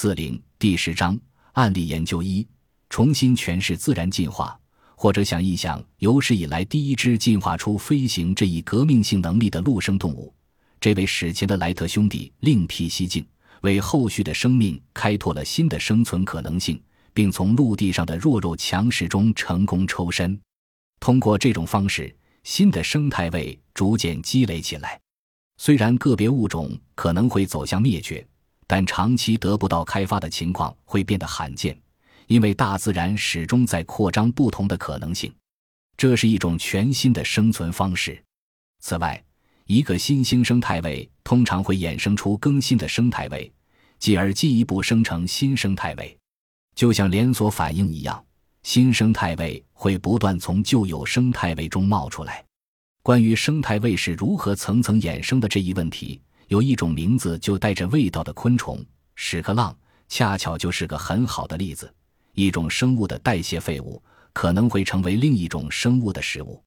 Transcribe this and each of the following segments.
四零第十章案例研究一：重新诠释自然进化，或者想一想有史以来第一只进化出飞行这一革命性能力的陆生动物。这位史前的莱特兄弟另辟蹊径，为后续的生命开拓了新的生存可能性，并从陆地上的弱肉强食中成功抽身。通过这种方式，新的生态位逐渐积累起来。虽然个别物种可能会走向灭绝。但长期得不到开发的情况会变得罕见，因为大自然始终在扩张不同的可能性，这是一种全新的生存方式。此外，一个新兴生态位通常会衍生出更新的生态位，继而进一步生成新生态位，就像连锁反应一样，新生态位会不断从旧有生态位中冒出来。关于生态位是如何层层衍生的这一问题。有一种名字就带着味道的昆虫——屎壳郎，恰巧就是个很好的例子。一种生物的代谢废物可能会成为另一种生物的食物，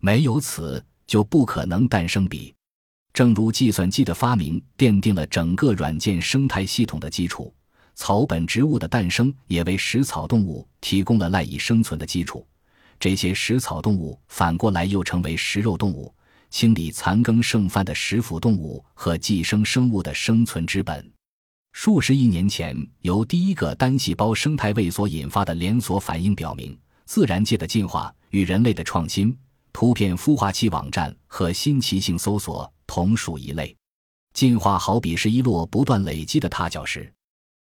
没有此就不可能诞生彼。正如计算机的发明奠定了整个软件生态系统的基础，草本植物的诞生也为食草动物提供了赖以生存的基础。这些食草动物反过来又成为食肉动物。清理残羹剩饭的食腐动物和寄生生物的生存之本。数十亿年前，由第一个单细胞生态位所引发的连锁反应表明，自然界的进化与人类的创新、图片孵化器网站和新奇性搜索同属一类。进化好比是一摞不断累积的踏脚石，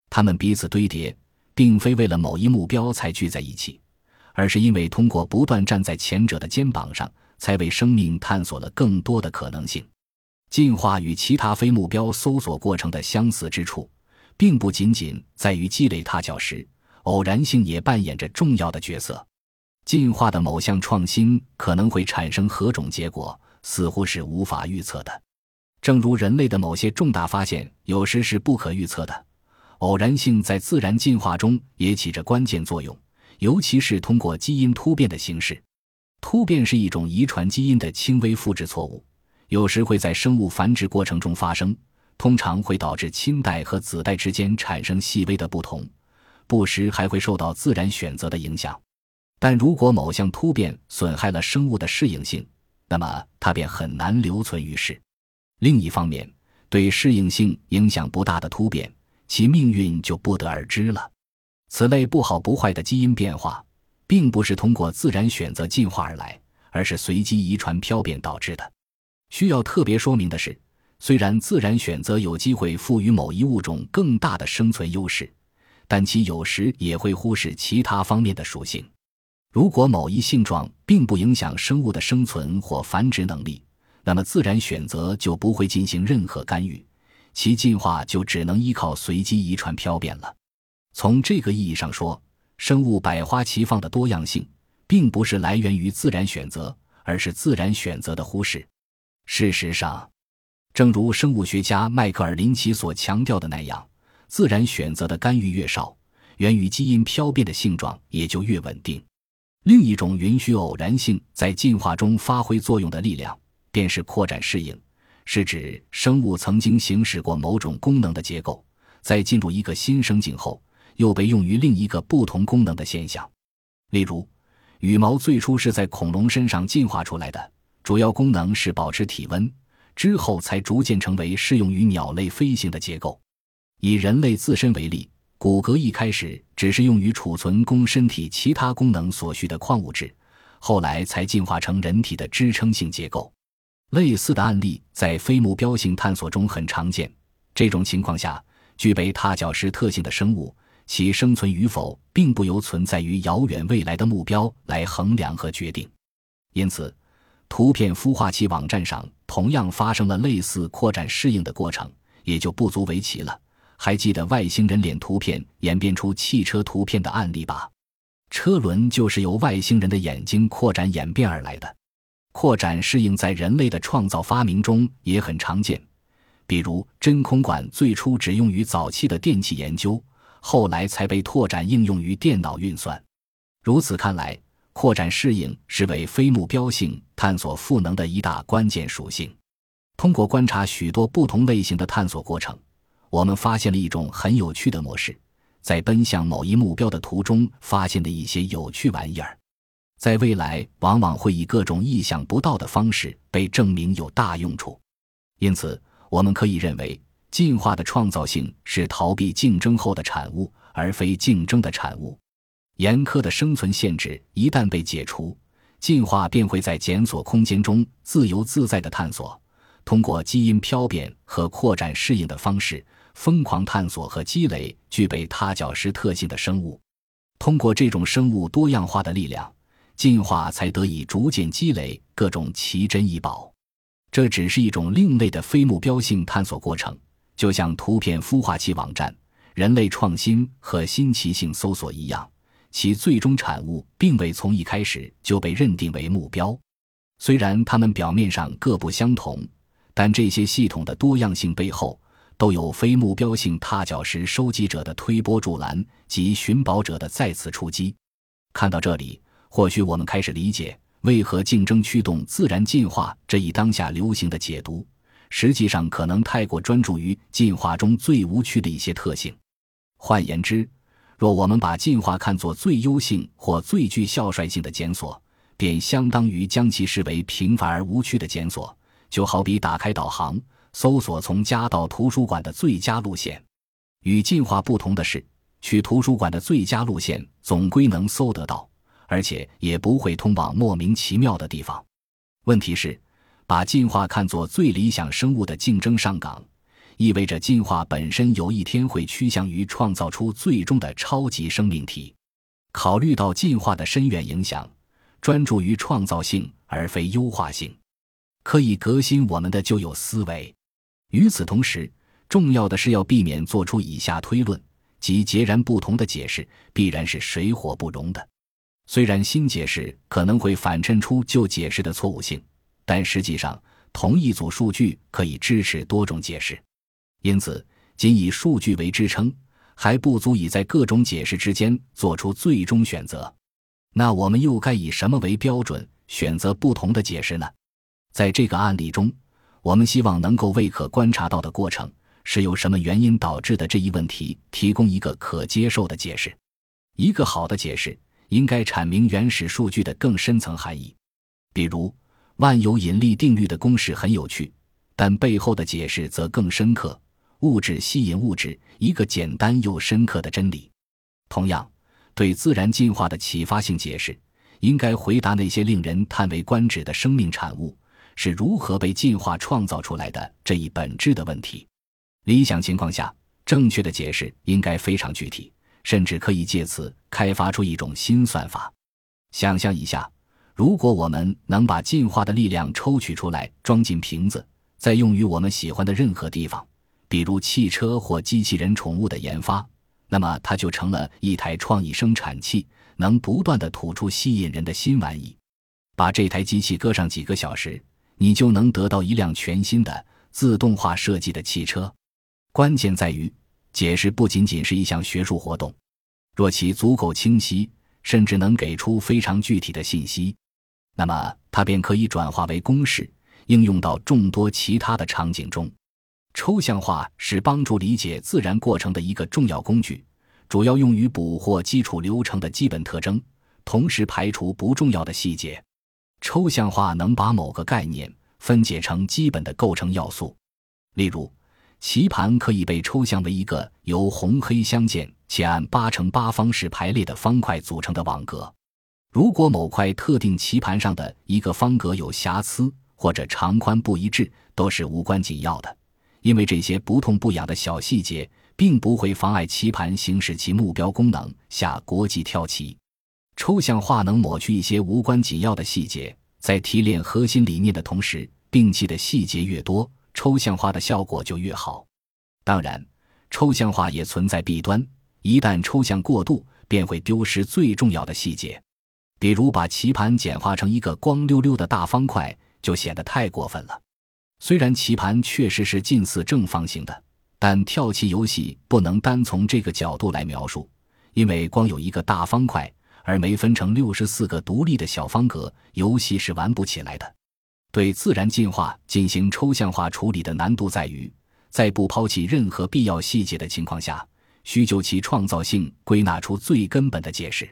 它们彼此堆叠，并非为了某一目标才聚在一起，而是因为通过不断站在前者的肩膀上。才为生命探索了更多的可能性。进化与其他非目标搜索过程的相似之处，并不仅仅在于积累踏脚石，偶然性也扮演着重要的角色。进化的某项创新可能会产生何种结果，似乎是无法预测的。正如人类的某些重大发现有时是不可预测的，偶然性在自然进化中也起着关键作用，尤其是通过基因突变的形式。突变是一种遗传基因的轻微复制错误，有时会在生物繁殖过程中发生，通常会导致亲代和子代之间产生细微的不同，不时还会受到自然选择的影响。但如果某项突变损害了生物的适应性，那么它便很难留存于世。另一方面，对适应性影响不大的突变，其命运就不得而知了。此类不好不坏的基因变化。并不是通过自然选择进化而来，而是随机遗传漂变导致的。需要特别说明的是，虽然自然选择有机会赋予某一物种更大的生存优势，但其有时也会忽视其他方面的属性。如果某一性状并不影响生物的生存或繁殖能力，那么自然选择就不会进行任何干预，其进化就只能依靠随机遗传漂变了。从这个意义上说。生物百花齐放的多样性，并不是来源于自然选择，而是自然选择的忽视。事实上，正如生物学家迈克尔·林奇所强调的那样，自然选择的干预越少，源于基因漂变的性状也就越稳定。另一种允许偶然性在进化中发挥作用的力量，便是扩展适应，是指生物曾经行使过某种功能的结构，在进入一个新生境后。又被用于另一个不同功能的现象，例如，羽毛最初是在恐龙身上进化出来的，主要功能是保持体温，之后才逐渐成为适用于鸟类飞行的结构。以人类自身为例，骨骼一开始只是用于储存供身体其他功能所需的矿物质，后来才进化成人体的支撑性结构。类似的案例在非目标性探索中很常见。这种情况下，具备踏脚石特性的生物。其生存与否，并不由存在于遥远未来的目标来衡量和决定。因此，图片孵化器网站上同样发生了类似扩展适应的过程，也就不足为奇了。还记得外星人脸图片演变出汽车图片的案例吧？车轮就是由外星人的眼睛扩展演变而来的。扩展适应在人类的创造发明中也很常见，比如真空管最初只用于早期的电气研究。后来才被拓展应用于电脑运算。如此看来，扩展适应是为非目标性探索赋能的一大关键属性。通过观察许多不同类型的探索过程，我们发现了一种很有趣的模式，在奔向某一目标的途中发现的一些有趣玩意儿，在未来往往会以各种意想不到的方式被证明有大用处。因此，我们可以认为，进化的创造性是逃避竞争后的产物，而非竞争的产物。严苛的生存限制一旦被解除，进化便会在检索空间中自由自在地探索，通过基因漂变和扩展适应的方式，疯狂探索和积累具备踏脚石特性的生物。通过这种生物多样化的力量，进化才得以逐渐积累各种奇珍异宝。这只是一种另类的非目标性探索过程，就像图片孵化器网站、人类创新和新奇性搜索一样，其最终产物并未从一开始就被认定为目标。虽然它们表面上各不相同，但这些系统的多样性背后都有非目标性踏脚石收集者的推波助澜及寻宝者的再次出击。看到这里，或许我们开始理解。为何竞争驱动自然进化这一当下流行的解读，实际上可能太过专注于进化中最无趣的一些特性？换言之，若我们把进化看作最优性或最具效率性的检索，便相当于将其视为平凡而无趣的检索。就好比打开导航，搜索从家到图书馆的最佳路线。与进化不同的是，去图书馆的最佳路线总归能搜得到。而且也不会通往莫名其妙的地方。问题是，把进化看作最理想生物的竞争上岗，意味着进化本身有一天会趋向于创造出最终的超级生命体。考虑到进化的深远影响，专注于创造性而非优化性，可以革新我们的旧有思维。与此同时，重要的是要避免做出以下推论：即截然不同的解释必然是水火不容的。虽然新解释可能会反衬出旧解释的错误性，但实际上同一组数据可以支持多种解释，因此仅以数据为支撑还不足以在各种解释之间做出最终选择。那我们又该以什么为标准选择不同的解释呢？在这个案例中，我们希望能够为可观察到的过程是由什么原因导致的这一问题提供一个可接受的解释。一个好的解释。应该阐明原始数据的更深层含义，比如万有引力定律的公式很有趣，但背后的解释则更深刻。物质吸引物质，一个简单又深刻的真理。同样，对自然进化的启发性解释，应该回答那些令人叹为观止的生命产物是如何被进化创造出来的这一本质的问题。理想情况下，正确的解释应该非常具体。甚至可以借此开发出一种新算法。想象一下，如果我们能把进化的力量抽取出来，装进瓶子，再用于我们喜欢的任何地方，比如汽车或机器人宠物的研发，那么它就成了一台创意生产器，能不断的吐出吸引人的新玩意。把这台机器搁上几个小时，你就能得到一辆全新的自动化设计的汽车。关键在于。解释不仅仅是一项学术活动，若其足够清晰，甚至能给出非常具体的信息，那么它便可以转化为公式，应用到众多其他的场景中。抽象化是帮助理解自然过程的一个重要工具，主要用于捕获基础流程的基本特征，同时排除不重要的细节。抽象化能把某个概念分解成基本的构成要素，例如。棋盘可以被抽象为一个由红黑相间且按八乘八方式排列的方块组成的网格。如果某块特定棋盘上的一个方格有瑕疵或者长宽不一致，都是无关紧要的，因为这些不痛不痒的小细节并不会妨碍棋盘行使其目标功能——下国际跳棋。抽象化能抹去一些无关紧要的细节，在提炼核心理念的同时，摒弃的细节越多。抽象化的效果就越好，当然，抽象化也存在弊端。一旦抽象过度，便会丢失最重要的细节。比如，把棋盘简化成一个光溜溜的大方块，就显得太过分了。虽然棋盘确实是近似正方形的，但跳棋游戏不能单从这个角度来描述，因为光有一个大方块，而没分成六十四个独立的小方格，游戏是玩不起来的。对自然进化进行抽象化处理的难度在于，在不抛弃任何必要细节的情况下，需就其创造性归纳出最根本的解释。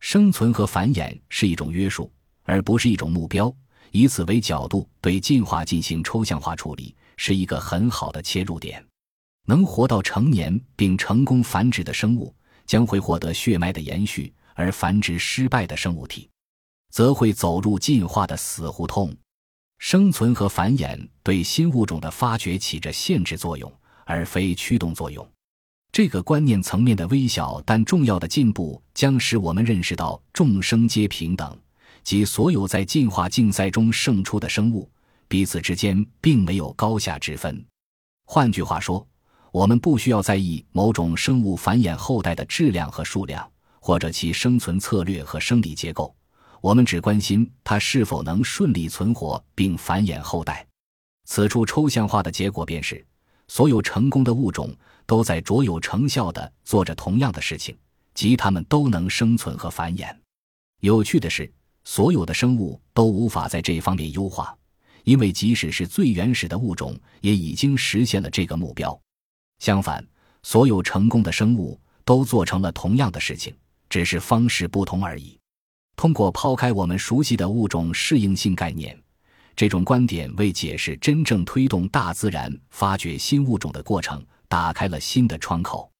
生存和繁衍是一种约束，而不是一种目标。以此为角度对进化进行抽象化处理，是一个很好的切入点。能活到成年并成功繁殖的生物，将会获得血脉的延续；而繁殖失败的生物体，则会走入进化的死胡同。生存和繁衍对新物种的发掘起着限制作用，而非驱动作用。这个观念层面的微小但重要的进步，将使我们认识到众生皆平等，即所有在进化竞赛中胜出的生物彼此之间并没有高下之分。换句话说，我们不需要在意某种生物繁衍后代的质量和数量，或者其生存策略和生理结构。我们只关心它是否能顺利存活并繁衍后代。此处抽象化的结果便是，所有成功的物种都在卓有成效地做着同样的事情，即它们都能生存和繁衍。有趣的是，所有的生物都无法在这方面优化，因为即使是最原始的物种，也已经实现了这个目标。相反，所有成功的生物都做成了同样的事情，只是方式不同而已。通过抛开我们熟悉的物种适应性概念，这种观点为解释真正推动大自然发掘新物种的过程打开了新的窗口。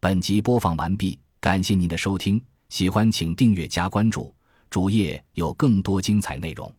本集播放完毕，感谢您的收听，喜欢请订阅加关注，主页有更多精彩内容。